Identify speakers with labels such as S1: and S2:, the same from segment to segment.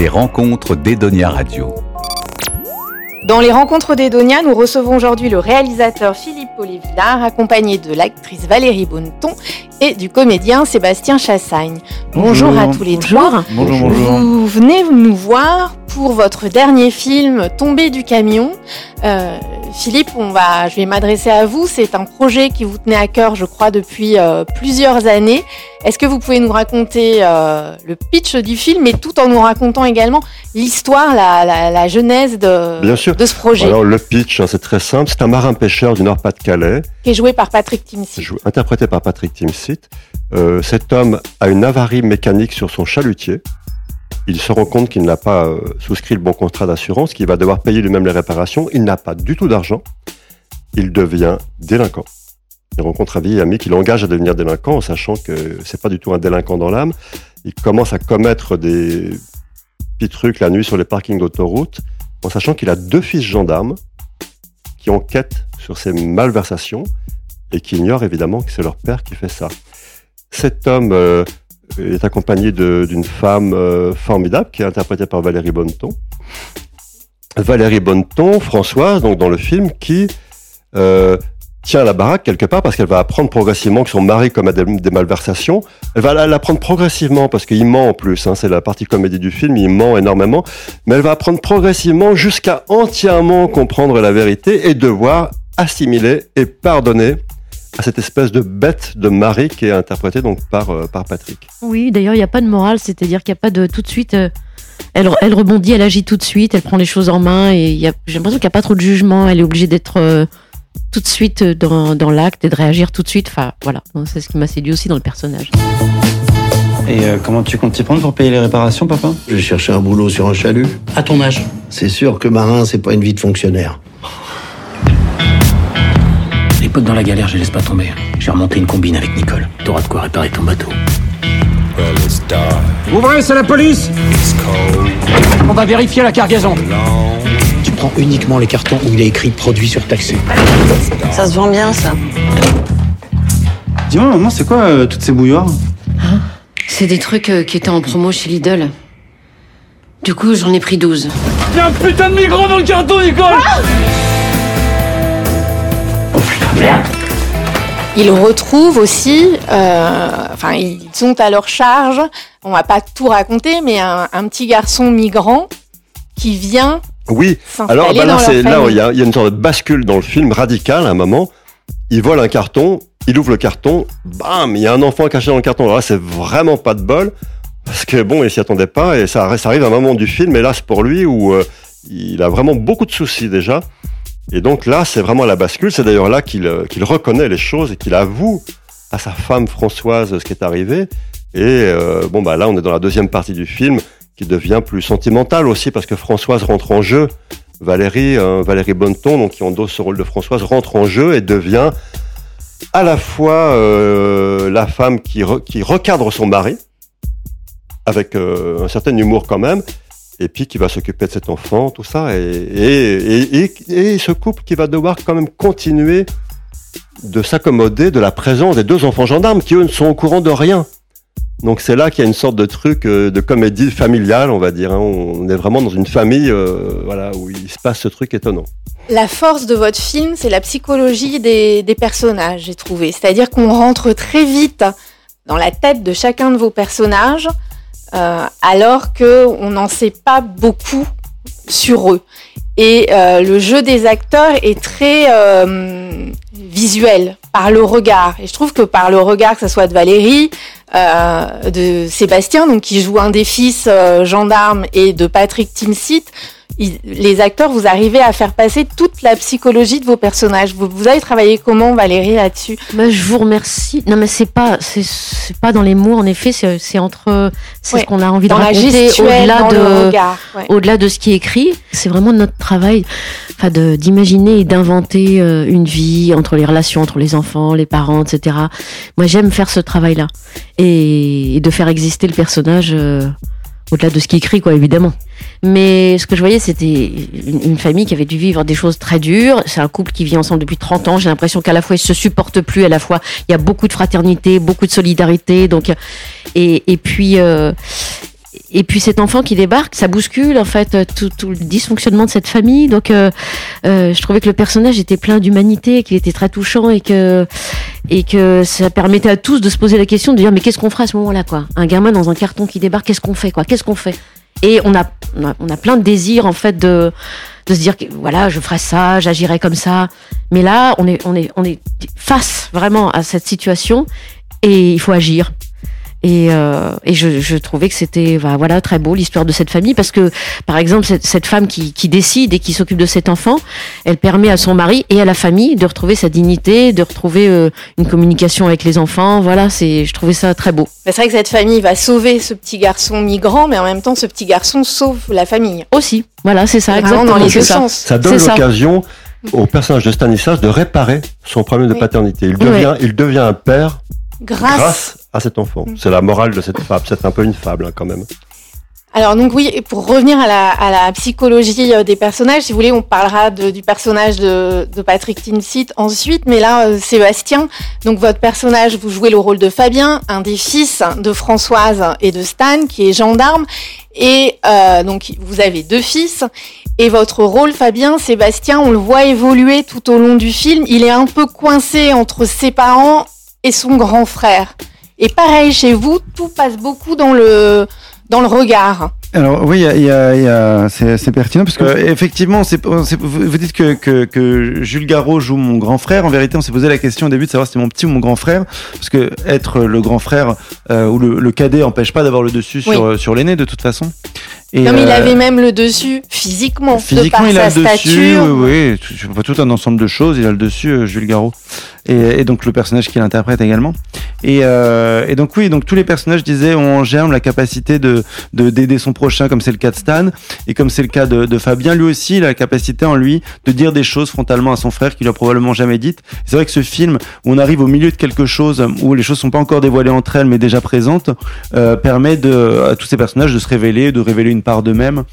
S1: Les rencontres d'Edonia Radio.
S2: Dans les rencontres d'Edonia, nous recevons aujourd'hui le réalisateur Philippe Polévillard, accompagné de l'actrice Valérie Bonneton et du comédien Sébastien Chassagne. Bonjour, à tous les trois.
S3: Bonjour, bonjour.
S2: Vous venez nous voir pour votre dernier film Tomber du camion. Euh, Philippe, on va, je vais m'adresser à vous. C'est un projet qui vous tenait à cœur, je crois, depuis euh, plusieurs années. Est-ce que vous pouvez nous raconter euh, le pitch du film, et tout en nous racontant également l'histoire, la, la, la, genèse de,
S3: Bien sûr.
S2: de ce projet?
S3: Alors le pitch, hein, c'est très simple. C'est un marin pêcheur du Nord-Pas-de-Calais,
S2: Qui est joué par Patrick Timsit.
S3: interprété par Patrick Timsit. Euh, cet homme a une avarie mécanique sur son chalutier. Il se rend compte qu'il n'a pas euh, souscrit le bon contrat d'assurance, qu'il va devoir payer lui-même les réparations. Il n'a pas du tout d'argent. Il devient délinquant. Il rencontre un vieil ami qui l'engage à devenir délinquant, en sachant que c'est pas du tout un délinquant dans l'âme. Il commence à commettre des petits trucs la nuit sur les parkings d'autoroute, en sachant qu'il a deux fils gendarmes qui enquêtent sur ces malversations et qui ignorent évidemment que c'est leur père qui fait ça. Cet homme euh, est accompagné d'une femme euh, formidable qui est interprétée par Valérie Bonneton. Valérie Bonneton, Françoise, donc dans le film, qui euh, tient la baraque quelque part parce qu'elle va apprendre progressivement que son mari commet des, des malversations. Elle va la- l'apprendre progressivement parce qu'il ment en plus. hein, c'est la partie comédie du film. Il ment énormément, mais elle va apprendre progressivement jusqu'à entièrement comprendre la vérité et devoir assimiler et pardonner à cette espèce de bête de mari qui est interprétée donc par euh, par Patrick.
S4: Oui, d'ailleurs, il n'y a pas de morale, c'est-à-dire qu'il n'y a pas de tout de suite. euh, elle, elle rebondit, elle agit tout de suite, elle prend les choses en main et il y a- j'ai l'impression qu'il n'y a pas trop de jugement. Elle est obligée d'être euh, tout de suite dans, dans l'acte et de réagir tout de suite. Enfin, voilà, Donc, c'est ce qui m'a séduit aussi dans le personnage.
S5: Et euh, comment tu comptes t'y prendre pour payer les réparations, papa?
S6: J'ai cherché un boulot sur un chalut.
S5: À ton âge.
S6: C'est sûr que marin, c'est pas une vie de fonctionnaire.
S7: Les potes dans la galère, je les laisse pas tomber. J'ai remonté une combine avec Nicole. T'auras de quoi réparer ton bateau.
S8: Ouvrez, c'est la police On va vérifier la cargaison.
S7: Tu prends uniquement les cartons où il est écrit produit surtaxé.
S9: Ça se vend bien, ça.
S5: Dis-moi, maman, c'est quoi euh, toutes ces bouilloires?
S4: C'est des trucs euh, qui étaient en promo chez Lidl. Du coup, j'en ai pris 12.
S8: Y'a un putain de migrant dans le carton, Nicole
S2: Ils retrouvent aussi, euh, enfin ils sont à leur charge, on va pas tout raconter, mais un, un petit garçon migrant qui vient
S3: Oui, Alors bah là, c'est il y, a, il y a une sorte de bascule dans le film radical à un moment. Il vole un carton, il ouvre le carton, bam, il y a un enfant caché dans le carton. Alors là, c'est vraiment pas de bol parce que bon, il s'y attendait pas et ça, ça arrive à un moment du film. Hélas pour lui où euh, il a vraiment beaucoup de soucis déjà. Et donc là, c'est vraiment la bascule. C'est d'ailleurs là qu'il euh, qu'il reconnaît les choses et qu'il avoue à sa femme Françoise ce qui est arrivé. Et euh, bon bah là, on est dans la deuxième partie du film qui devient plus sentimentale aussi parce que Françoise rentre en jeu. Valérie, euh, Valérie Bonneton, donc qui endosse ce rôle de Françoise, rentre en jeu et devient à la fois la femme qui, re- qui recadre son mari, avec un certain humour quand même, et puis qui va s'occuper de cet enfant, tout ça, et, ce couple qui va devoir quand même continuer de s'accommoder de la présence des deux enfants gendarmes qui eux ne sont au courant de rien. Donc c'est là qu'il y a une sorte de truc euh, de comédie familiale, on va dire. hein. On est vraiment dans une famille, euh, voilà, où il se passe ce truc étonnant.
S2: La force de votre film, c'est la psychologie des personnages, j'ai trouvé. C'est-à-dire qu'on rentre très vite dans la tête de chacun de vos personnages, euh, alors que on n'en sait pas beaucoup sur eux. Et euh, le jeu des acteurs est très euh, visuel, par le regard. Et je trouve que par le regard, que ce soit de Valérie, euh, de Sébastien, donc qui joue un des fils euh, gendarmes, et de Patrick Timsit, il- les acteurs, vous arrivez à faire passer toute la psychologie de vos personnages. Vous, vous avez travaillé comment, Valérie, là-dessus?
S4: Bah, je vous remercie. Non, mais c'est pas, c'est, pas dans les mots. En effet, c'est, entre, c'est
S2: Ouais.
S4: ce qu'on a envie
S2: Dans
S4: de raconter au-delà de,
S2: ouais.
S4: au-delà de ce qui est écrit, c'est vraiment notre travail, enfin d'imaginer et d'inventer euh, une vie entre les relations entre les enfants, les parents, etc. Moi, j'aime faire ce travail-là et, de faire exister le personnage euh, au-delà de ce qui est écrit, quoi, évidemment. Mais ce que je voyais, c'était une, famille qui avait dû vivre des choses très dures. C'est un couple qui vit ensemble depuis 30 ans. J'ai l'impression qu'à la fois ils se supportent plus, à la fois il y a beaucoup de fraternité, beaucoup de solidarité. Donc, et, puis. Euh, et puis cet enfant qui débarque, ça bouscule en fait tout, le dysfonctionnement de cette famille. Donc euh, je trouvais que le personnage était plein d'humanité, qu'il était très touchant et que et que ça permettait à tous de se poser la question de dire mais qu'est-ce qu'on fera à ce moment-là quoi? Un gamin dans un carton qui débarque, qu'est-ce qu'on fait quoi? Qu'est-ce qu'on fait? Et on a, on a plein de désirs en fait de de se dire voilà je ferai ça, j'agirai comme ça. Mais là on est on est on est face vraiment à cette situation et il faut agir. Et, euh, et je, je trouvais que c'était bah, voilà très beau l'histoire de cette famille parce que par exemple cette, cette femme qui, qui décide et qui s'occupe de cet enfant, elle permet à son mari et à la famille de retrouver sa dignité, de retrouver euh, une communication avec les enfants. Voilà, c'est je trouvais ça très beau.
S2: C'est vrai que cette famille va sauver ce petit garçon migrant, mais en même temps, ce petit garçon sauve la famille.
S4: Aussi, voilà, c'est ça exactement.
S2: dans les deux
S4: ça.
S2: sens.
S3: Ça donne l'occasion au personnage de Stanislas de réparer son problème de
S2: Oui.
S3: paternité. Il devient, il devient un père
S2: Grâce.
S3: grâce à cet enfant.
S2: Mm.
S3: C'est la morale de cette fable. C'est un peu une fable hein, quand même.
S2: Alors donc oui, et pour revenir à la, à la psychologie euh, des personnages, si vous voulez, on parlera de- du personnage de, de Patrick Timsit ensuite, mais là, euh, Sébastien, donc votre personnage, vous jouez le rôle de Fabien, un des fils de Françoise et de Stan, qui est gendarme, et euh, donc vous avez deux fils, et votre rôle, Fabien, Sébastien, on le voit évoluer tout au long du film, il est un peu coincé entre ses parents et son grand frère. Et pareil chez vous, tout passe beaucoup dans le dans le regard.
S10: Alors oui, il y a, il y a- il y a- c'est pertinent parce que euh, effectivement, vous, vous dites que, que, que Jules Garot joue mon grand frère. En vérité, on s'est posé la question au début de savoir si c'était mon petit ou mon grand frère, parce que être le grand frère euh, ou le, le cadet empêche pas d'avoir le dessus sur,
S2: Oui.
S10: sur l'aîné de toute façon. Et,
S2: non, mais il
S10: euh,
S2: avait même le dessus physiquement,
S10: Physiquement,
S2: de par
S10: il a
S2: sa
S10: le dessus,
S2: stature.
S10: oui, oui, tout- un ensemble de choses. Il a le dessus, euh, Jules Garot, et, et donc le personnage qu'il interprète également. Et, euh, et donc oui, donc tous les personnages disaient ont en germe la capacité de de- d'aider son prochain, comme c'est le cas de Stan, et comme c'est le cas de, de Fabien. Lui aussi, il a la capacité en lui de dire des choses frontalement à son frère qu'il a probablement jamais dites. C'est vrai que ce film, où on arrive au milieu de quelque chose où les choses sont pas encore dévoilées entre elles, mais déjà présentes, euh, permet de, à tous ces personnages de se révéler, de révéler une part d'eux-mêmes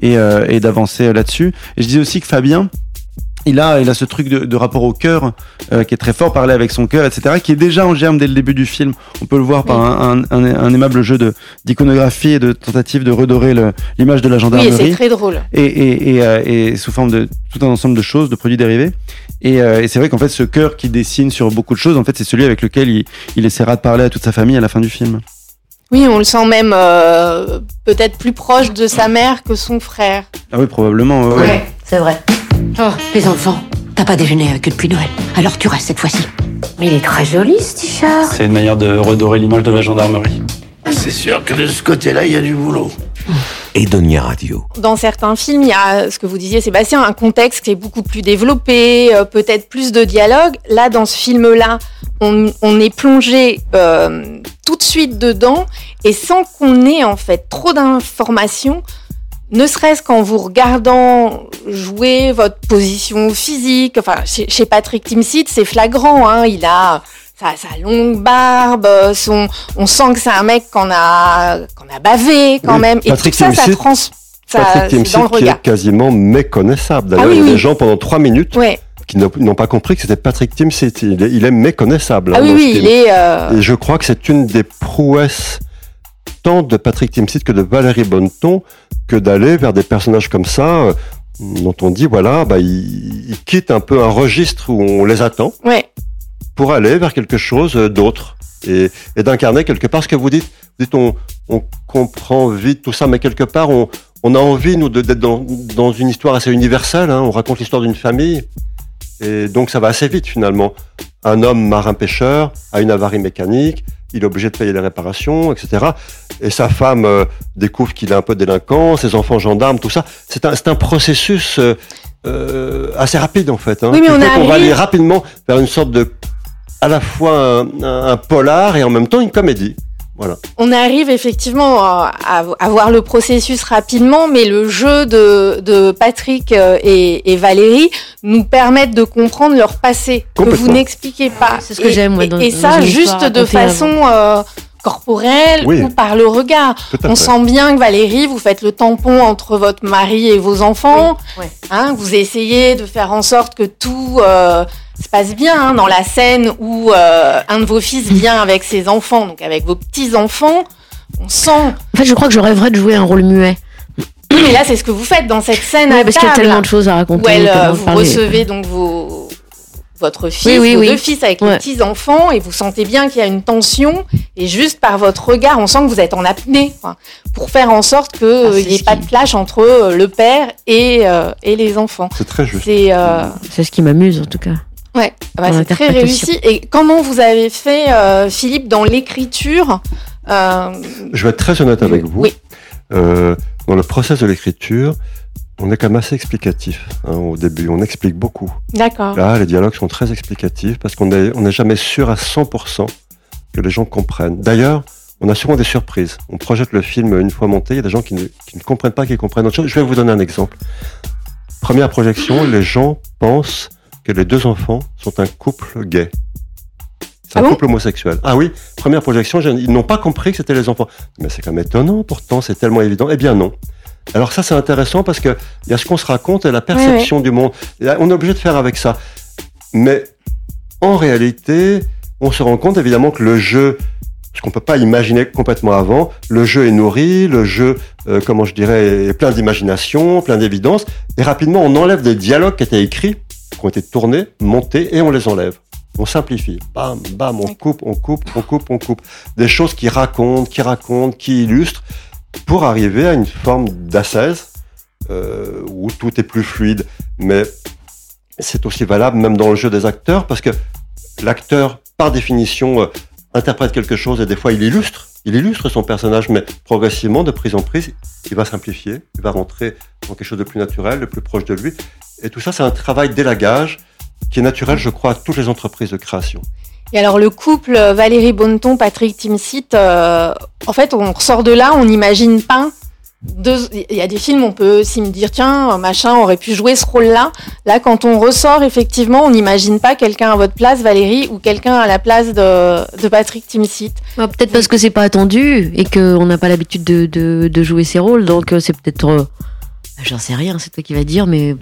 S10: et, euh, et d'avancer là-dessus. Et je disais aussi que Fabien, il a, il a ce truc de, de rapport au cœur euh, qui est très fort, parler avec son cœur, etc., qui est déjà en germe dès le début du film. On peut le voir par un, un, un, un aimable jeu de d'iconographie et de tentative de redorer l'image de la
S2: Oui,
S10: gendarmerie
S2: c'est très drôle.
S10: et, et, et, euh, et sous forme de tout un ensemble de choses, de produits dérivés. Et, euh, c'est vrai qu'en fait, ce cœur qui dessine sur beaucoup de choses, en fait, c'est celui avec lequel il, il essaiera de parler à toute sa famille à la fin du film.
S2: Oui, on le sent même euh, peut-être plus proche de sa mère que son frère.
S10: Ah oui, probablement. ouais, ouais.
S9: c'est vrai. Oh, les enfants, t'as pas déjeuné avec eux depuis Noël. Alors tu restes cette fois-ci.
S11: Mais il est très joli ce t-shirt.
S5: C'est une manière de redorer l'image de la gendarmerie.
S6: C'est sûr que de ce côté-là, il y a du boulot.
S1: Edonia Radio.
S2: Dans certains films, il y a ce que vous disiez, Sébastien, un contexte qui est beaucoup plus développé, euh, peut-être plus de dialogue. Là, dans ce film-là, on, on est plongé euh, tout de suite dedans et sans qu'on ait en fait trop d'informations, ne serait-ce qu'en vous regardant jouer votre position physique. Enfin, chez, Patrick Timsit, c'est flagrant. Hein, il a sa, sa longue barbe, son, on sent que c'est un mec qu'on a, qu'on a bavé quand
S3: Oui,
S2: même. Et
S3: Patrick
S2: tout ça, ça
S3: Timsit-
S2: trans, ça,
S3: Patrick Timsit
S2: dans le
S3: qui
S2: regard.
S3: est quasiment méconnaissable. D'ailleurs,
S2: Ah oui,
S3: il y a
S2: oui.
S3: des gens pendant trois minutes
S2: Ouais.
S3: qui n'ont pas compris que c'était Patrick Timsit. Il est, il est méconnaissable.
S2: Ah
S3: hein,
S2: oui, oui, il est. euh,
S3: Et je crois que c'est une des prouesses tant de Patrick Timsit que de Valérie Bonneton que d'aller vers des personnages comme ça euh, dont on dit voilà bah ils, ils quittent un peu un registre où on les attend
S2: Ouais.
S3: Pour aller vers quelque chose euh, d'autre et, et d'incarner quelque part ce que vous dites vous dites on, on comprend vite tout ça mais quelque part on, on a envie nous d'être dans, dans une histoire assez universelle hein. on raconte l'histoire d'une famille et donc ça va assez vite finalement un homme marin-pêcheur a une avarie mécanique, il est obligé de payer les réparations, etc. Et sa femme euh, découvre qu'il est un peu délinquant, ses enfants gendarmes, tout ça. C'est un, processus euh, euh, assez rapide en fait. Hein,
S2: Oui, mais on
S3: qu'on va aller rapidement vers une sorte de, à la fois un, un- un polar et en même temps une comédie. Voilà.
S2: On arrive effectivement à, à- à voir le processus rapidement, mais le jeu de, de Patrick euh, et, et Valérie nous permettent de comprendre leur passé que vous n'expliquez pas.
S4: C'est ce que j'aime,
S2: et-
S4: dans-
S2: Et ça, juste de façon euh, corporelle
S3: Oui.
S2: ou par le regard. On
S3: fait.
S2: sent bien que Valérie, vous faites le tampon entre votre mari et vos enfants.
S4: Oui, ouais.
S2: Hein, vous essayez de faire en sorte que tout euh, se passe bien hein, dans la scène où euh, un de vos fils vient avec ses enfants, donc avec vos petits enfants. on sent.
S4: En fait, je crois que je rêverais de jouer un rôle muet.
S2: Mais là, c'est ce que vous faites dans cette scène
S4: Ouais,
S2: à
S4: parce qu'il y a tellement de choses à raconter.
S2: où elle, euh, vous
S4: parler.
S2: recevez donc vos votre fils,
S4: Oui, oui,
S2: vos
S4: oui.
S2: deux fils avec les
S4: Ouais.
S2: petits enfants et vous sentez bien qu'il y a une tension et juste par votre regard, on sent que vous êtes en apnée quoi, pour faire en sorte qu'il
S4: Ah,
S2: n'y ait pas
S4: qui-
S2: de clash entre euh, le père et, euh, et les enfants.
S3: C'est très juste.
S2: C'est euh,
S4: C'est ce qui m'amuse, en tout cas.
S2: Ouais, bah, c'est très réussi. Et comment vous avez fait, euh, Philippe, dans l'écriture euh,
S3: Je vais être très honnête avec vous.
S2: Oui.
S3: Euh, dans le process de l'écriture, on est quand même assez explicatif hein, au début. On explique beaucoup.
S2: D'accord.
S3: Là, les dialogues sont très explicatifs parce qu'on n'est on n'est jamais sûr à 100% que les gens comprennent. D'ailleurs, on a souvent des surprises. On projette le film une fois monté, il y a des gens qui ne, qui ne comprennent pas, qui comprennent autre chose. Je vais vous donner un exemple. Première projection, les gens pensent que les deux enfants sont un couple gay. C'est
S2: Ah
S3: un
S2: bon
S3: couple homosexuel. Ah oui, première projection, ils n'ont pas compris que c'était les enfants. Mais c'est quand même étonnant, pourtant, c'est tellement évident. Eh bien non. Alors ça, c'est intéressant parce que il y a ce qu'on se raconte et la perception du monde. Là, on est obligé de faire avec ça. Mais en réalité, on se rend compte évidemment que le jeu, ce qu'on peut pas imaginer complètement avant, le jeu est nourri, le jeu, euh, comment je dirais, est plein d'imagination, plein d'évidence, et rapidement on enlève des dialogues qui étaient écrits, qui ont été tournés, montés, et on les enlève. On simplifie. Bam, bam, on coupe, on coupe, on coupe, on coupe. Des choses qui racontent, qui racontent, qui illustrent, pour arriver à une forme d'assaise, euh, où tout est plus fluide. Mais c'est aussi valable même dans le jeu des acteurs, parce que l'acteur, par définition, euh, interprète quelque chose et des fois il illustre, il illustre son personnage, mais progressivement, de prise en prise, il va simplifier, il va rentrer dans quelque chose de plus naturel, de plus proche de lui. Et tout ça, c'est un travail d'élagage qui est naturel, je crois, à toutes les entreprises de création.
S2: Et alors le couple Valérie Bonneton, Patrick Timsit, euh, en fait, on ressort de là, on n'imagine pas. Il y a des films, on peut aussi me dire tiens, machin aurait pu jouer ce rôle-là. Là, quand on ressort, effectivement, on n'imagine pas quelqu'un à votre place, Valérie, ou quelqu'un à la place de, de Patrick Timsit.
S4: Ah, peut-être parce que c'est pas attendu et qu'on n'a pas l'habitude de, de, de jouer ces rôles, donc euh, c'est peut-être. euh, J'en sais rien, c'est toi qui vas dire, mais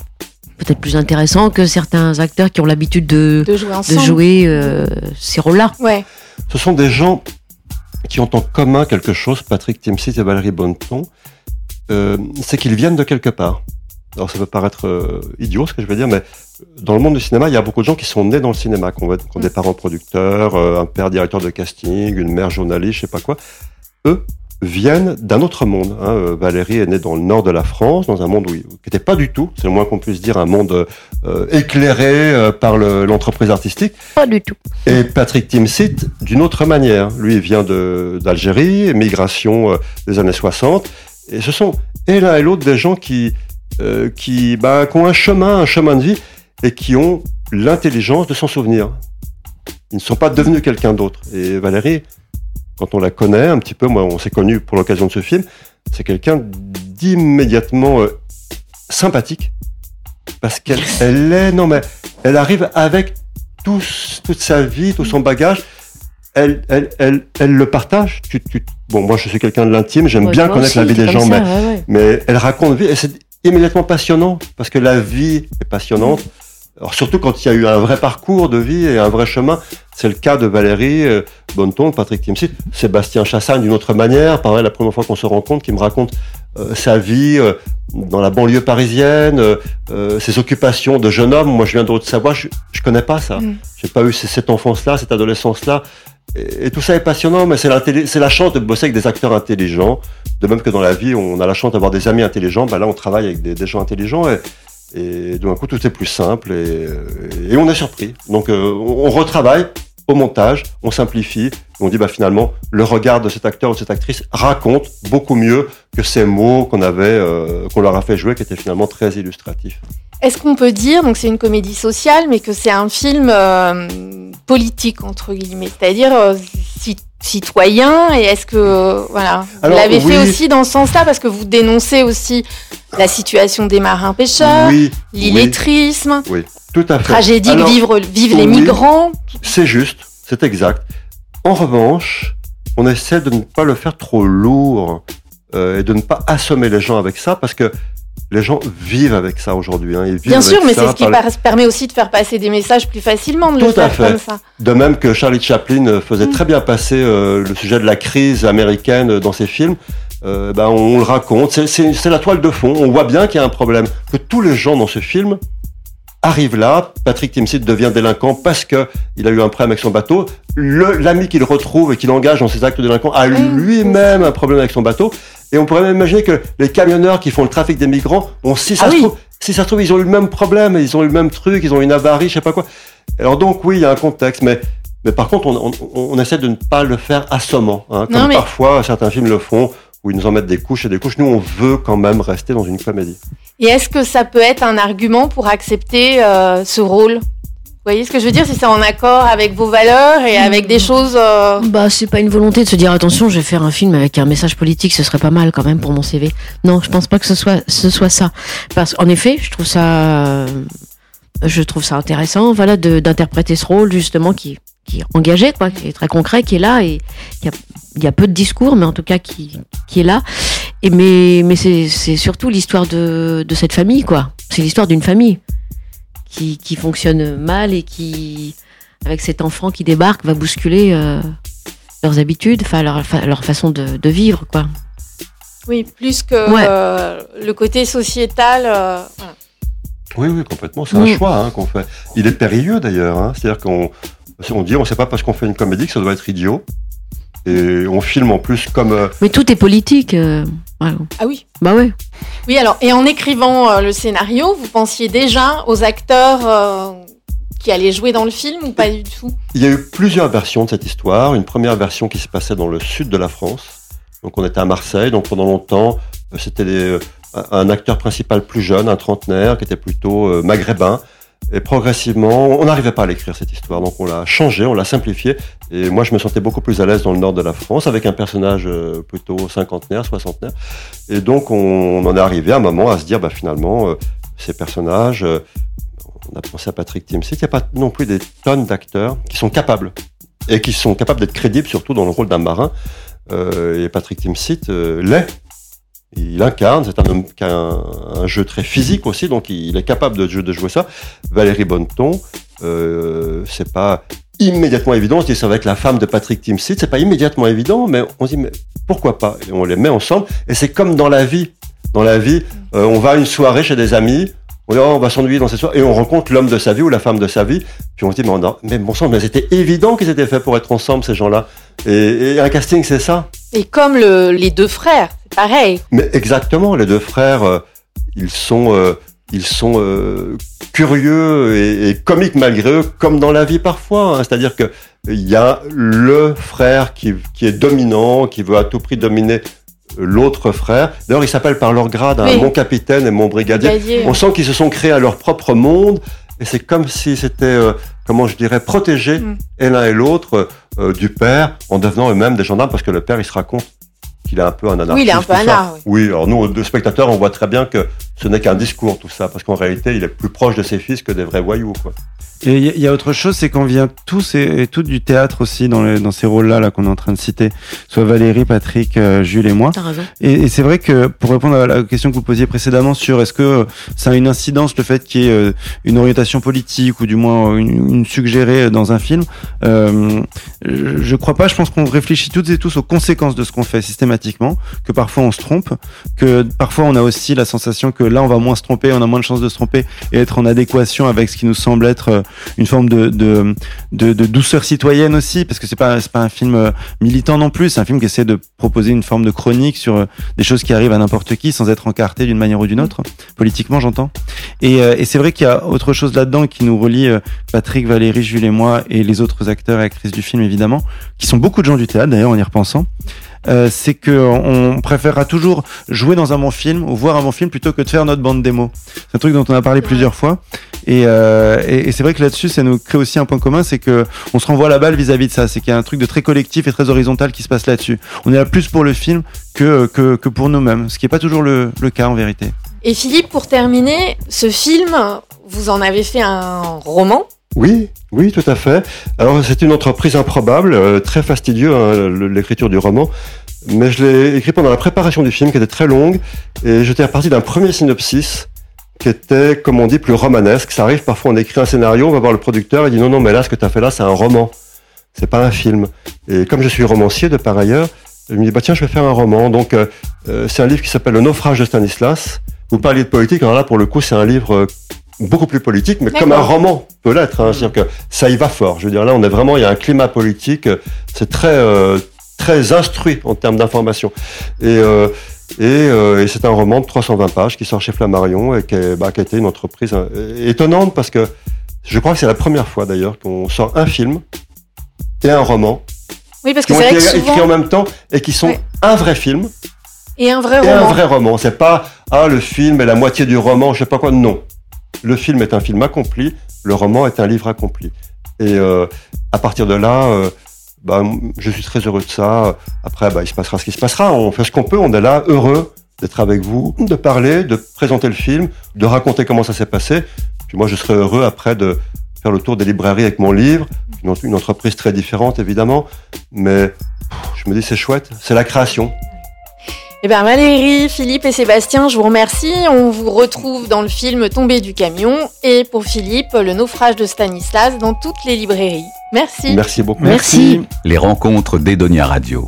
S4: peut-être plus intéressant que certains acteurs qui ont l'habitude de,
S2: De jouer
S4: de
S2: ensemble.
S4: jouer euh, ces rôles-là.
S2: Ouais.
S3: Ce sont des gens qui ont en commun quelque chose, Patrick Timsit et Valérie Bonneton, euh, c'est qu'ils viennent de quelque part. Alors ça peut paraître euh, idiot ce que je vais dire, mais dans le monde du cinéma, il y a beaucoup de gens qui sont nés dans le cinéma, qui ont, qui ont des parents producteurs, euh, un père directeur de casting, une mère journaliste, je sais pas quoi. Eux viennent d'un autre monde. Hein. Euh, Valérie est née dans le nord de la France, dans un monde où, qui n'était pas du tout, c'est le moins qu'on puisse dire, un monde euh, éclairé euh, par le- l'entreprise artistique.
S4: Pas du tout.
S3: Et Patrick Timsit, d'une autre manière. Lui, il vient de- d'Algérie, migration euh, des années 60. Et ce sont, et l'un et l'autre, des gens qui, qui, bah, qui ont un chemin, un chemin de vie, et qui ont l'intelligence de s'en souvenir. Ils ne sont pas devenus quelqu'un d'autre. Et Valérie, quand on la connaît un petit peu, moi, on s'est connus pour l'occasion de ce film, c'est quelqu'un d'immédiatement euh, sympathique. Parce qu'elle elle est, non mais, elle arrive avec tout, toute sa vie, tout son bagage. Elle, elle, elle, elle le partage. Tu, tu, bon, moi, je suis quelqu'un de l'intime. J'aime
S4: Ouais,
S3: bien connaître
S4: aussi,
S3: la vie des gens,
S4: ça,
S3: mais,
S4: ouais, ouais.
S3: mais elle raconte vie et c'est immédiatement passionnant parce que la vie est passionnante. Alors surtout quand il y a eu un vrai parcours de vie et un vrai chemin. C'est le cas de Valérie euh, Bonneton, Patrick Timsit, Sébastien Chassagne d'une autre manière. Pareil, la première fois qu'on se rencontre, qui me raconte euh, sa vie euh, dans la banlieue parisienne, euh, euh, ses occupations de jeune homme. Moi, je viens de Haute-Savoie, je, je connais pas ça.
S2: Mm.
S3: J'ai pas eu cette enfance-là, cette adolescence-là. Et, et tout ça est passionnant, mais c'est c'est la chance de bosser avec des acteurs intelligents. De même que dans la vie, on a la chance d'avoir des amis intelligents. Bah là, on travaille avec des, des gens intelligents et, et d'un coup, tout est plus simple et, on est surpris. Donc, euh, on, retravaille au montage, on simplifie. On dit, bah finalement, le regard de cet acteur ou de cette actrice raconte beaucoup mieux que ces mots qu'on avait, euh, qu'on leur a fait jouer, qui étaient finalement très illustratifs.
S2: Est-ce qu'on peut dire, donc c'est une comédie sociale, mais que c'est un film euh, politique entre guillemets, c'est-à-dire euh, ci- citoyen Et est-ce que voilà, vous l'avez fait aussi dans ce sens-là parce que vous dénoncez aussi la situation des marins pêcheurs,
S3: oui,
S2: l'illettrisme,
S3: oui, oui, tout à fait.
S2: tragédie que
S3: Alors,
S2: vivent les migrants.
S3: C'est juste, c'est exact. En revanche, on essaie de ne pas le faire trop lourd euh, et de ne pas assommer les gens avec ça parce que les gens vivent avec ça aujourd'hui. Hein.
S2: Bien sûr, mais c'est ce qui permet aussi de faire passer des messages plus facilement de le faire comme ça.
S3: De même que Charlie Chaplin euh, faisait mm. très bien passer euh, le sujet de la crise américaine dans ses films. Euh, ben, on le raconte, c'est la toile de fond. On voit bien qu'il y a un problème, que tous les gens dans ce film arrive là, Patrick Timsit devient délinquant parce que il a eu un problème avec son bateau. L'ami qu'il retrouve et qu'il engage dans ses actes délinquants a lui-même un problème avec son bateau. Et on pourrait même imaginer que les camionneurs qui font le trafic des migrants, ont, si ça, ah se trouve, si ça se trouve, ils ont eu le même problème, ils ont eu le même truc, ils ont eu une avarie, je sais pas quoi. Alors donc oui, il y a un contexte, mais mais par contre, on, on, essaie de ne pas le faire assommant, hein, comme parfois certains films le font où ils nous en mettent des couches et des couches. Nous, on veut quand même rester dans une comédie.
S2: Et est-ce que ça peut être un argument pour accepter euh, ce rôle? Vous voyez ce que je veux dire Si c'est en accord avec vos valeurs et avec des choses. Euh...
S4: Bah, c'est pas une volonté de se dire attention, je vais faire un film avec un message politique, ce serait pas mal quand même pour mon CV. Non, je pense pas que ce soit ce soit ça. Parce qu'en effet, je trouve ça, je trouve ça intéressant, voilà, d'interpréter ce rôle justement qui est engagé, quoi, qui est très concret, qui est là et il y a peu de discours, mais en tout cas qui, est là. Et mais mais c'est surtout l'histoire de, de cette famille, quoi. C'est l'histoire d'une famille qui, qui fonctionne mal et qui, avec cet enfant qui débarque, va bousculer euh, leurs habitudes, enfin leur, leur façon de, de, vivre, quoi.
S2: Oui, plus que euh, le côté sociétal. Euh,
S3: oui, oui, complètement. C'est un mm. choix hein, qu'on fait. Il est périlleux d'ailleurs. Hein. C'est-à-dire qu'on on dit, on ne sait pas parce qu'on fait une comédie que ça doit être idiot. Et on filme en plus comme. Euh,
S4: Mais tout est politique. Euh,
S2: ah oui.
S4: Bah ouais.
S2: Oui, alors, et en écrivant euh, le scénario, vous pensiez déjà aux acteurs qui allaient jouer dans le film ou pas du tout?
S3: Il y a eu plusieurs versions de cette histoire. Une première version qui se passait dans le sud de la France. Donc on était à Marseille. Donc pendant longtemps, c'était un acteur principal plus jeune, un trentenaire, qui était plutôt maghrébin et progressivement, on n'arrivait pas à l'écrire cette histoire, donc on l'a changé, on l'a simplifié. Et moi, je me sentais beaucoup plus à l'aise dans le nord de la France, avec un personnage euh, plutôt cinquantenaire, soixantenaire. Et donc, on, en est arrivé à un moment à se dire, bah, finalement, euh, ces personnages, euh, on a pensé à Patrick Timsit, il n'y a pas non plus des tonnes d'acteurs qui sont capables, et qui sont capables d'être crédibles, surtout dans le rôle d'un marin. et Patrick Timsit l'est il incarne, c'est un homme qui a un, jeu très physique aussi, donc il est capable de, jouer ça. Valérie Bonneton, euh, c'est pas immédiatement évident. On se dit ça va être la femme de Patrick Timsit, c'est pas immédiatement évident, mais on se dit mais pourquoi pas? Et on les met ensemble. Et c'est comme dans la vie. Dans la vie, euh, on va à une soirée chez des amis, on, oh, on va s'ennuyer dans cette soirée, et on rencontre l'homme de sa vie ou la femme de sa vie. Puis on se dit mais, mais bon sang, mais c'était évident qu'ils étaient faits pour être ensemble ces gens-là. Et, un casting, c'est ça.
S2: Et comme le, les deux frères, pareil.
S3: Mais exactement, les deux frères, euh, ils sont, euh, ils sont euh, curieux et, et, comiques malgré eux, comme dans la vie parfois. Hein. C'est-à-dire que il y a le frère qui, qui est dominant, qui veut à tout prix dominer l'autre frère. D'ailleurs, ils s'appellent par leur grade, hein, mon capitaine et mon brigadier. On sent qu'ils se sont créés à leur propre monde. Et c'est comme si c'était, comment je dirais, protégé, mm. et l'un et l'autre. Euh, du père en devenant eux-mêmes des gendarmes parce que le père il se raconte qu'il est un peu un anarchiste.
S2: Oui, il est un peu anarchiste.
S3: Oui. alors nous, deux spectateurs, on voit très bien que ce n'est qu'un discours tout ça, parce qu'en réalité, il est plus proche de ses fils que des vrais voyous. Quoi.
S10: Et il y, a autre chose, c'est qu'on vient tous et, toutes du théâtre aussi dans, dans ces rôles-là là, qu'on est en train de citer, soit Valérie, Patrick, euh, Jules et moi.
S4: Raison.
S10: Et, et c'est vrai que pour répondre à la question que vous posiez précédemment sur est-ce que ça a une incidence le fait qu'il y ait euh, une orientation politique ou du moins une, une suggérée dans un film, euh, je, je crois pas. Je pense qu'on réfléchit toutes et tous aux conséquences de ce qu'on fait systématiquement, que parfois on se trompe, que parfois on a aussi la sensation que là on va moins se tromper, on a moins de chances de se tromper et être en adéquation avec ce qui nous semble être euh, une forme de, de, de, de douceur citoyenne aussi, parce que c'est pas, pas un film euh, militant non plus, c'est un film qui essaie de proposer une forme de chronique sur euh, des choses qui arrivent à n'importe qui sans être encarté d'une manière ou d'une autre, politiquement j'entends. Et, et c'est vrai qu'il y a autre chose là-dedans qui nous relie, Patrick, Valérie, Jules et moi, et les autres acteurs et actrices du film évidemment, qui sont beaucoup de gens du théâtre d'ailleurs en y repensant. Euh, c'est que on préférera toujours jouer dans un bon film ou voir un bon film plutôt que de faire notre bande démo. C'est un truc dont on a parlé plusieurs fois. Et, euh, et, c'est vrai que là-dessus, ça nous crée aussi un point commun, c'est que on se renvoie la balle vis-à-vis de ça. C'est qu'il y a un truc de très collectif et très horizontal qui se passe là-dessus. On est là plus pour le film que, que, que pour nous-mêmes, ce qui n'est pas toujours le, le cas en vérité.
S2: Et Philippe, pour terminer, ce film, vous en avez fait un roman
S3: Oui, oui, tout à fait. Alors c'est une entreprise improbable, euh, très fastidieux, hein, l'écriture du roman. Mais je l'ai écrit pendant la préparation du film, qui était très longue, et j'étais reparti d'un premier synopsis qui était, comme on dit, plus romanesque. Ça arrive parfois, on écrit un scénario, on va voir le producteur, il dit non, non, mais là, ce que tu as fait là, c'est un roman, c'est pas un film. Et comme je suis romancier de par ailleurs, je me dis, bah tiens, je vais faire un roman. Donc, euh, euh, c'est un livre qui s'appelle Le naufrage de Stanislas. Vous parliez de politique, alors là, pour le coup, c'est un livre euh, beaucoup plus politique, mais comme un roman peut l'être. Hein, C'est-à-dire que ça y va fort. Je veux dire, là, on est vraiment, il y a un climat politique, c'est très, très instruit en termes d'information. Et, et, c'est un roman de 320 pages qui sort chez Flammarion et qui, bah, qui a été une entreprise étonnante parce que je crois que c'est la première fois d'ailleurs qu'on sort un film et un roman
S2: oui, parce que été
S3: écrits en même temps et qui sont un vrai film
S2: et un vrai
S3: et
S2: roman.
S3: un vrai roman. C'est pas ah le film est la moitié du roman, je sais pas quoi. Non, le film est un film accompli, le roman est un livre accompli. Et euh, à partir de là, euh, bah, je suis très heureux de ça. Après, bah, il se passera ce qui se passera. On fait ce qu'on peut. On est là, heureux d'être avec vous, de parler, de présenter le film, de raconter comment ça s'est passé. Puis moi, je serai heureux après de faire le tour des librairies avec mon livre. Une, une entreprise très différente, évidemment. Mais je me dis, c'est chouette. C'est la création.
S2: Eh bien Valérie, Philippe et Sébastien, je vous remercie. On vous retrouve dans le film Tombé du camion et pour Philippe, le naufrage de Stanislas dans toutes les librairies. Merci.
S3: Merci beaucoup.
S1: Merci. Les rencontres d'Edonia Radio.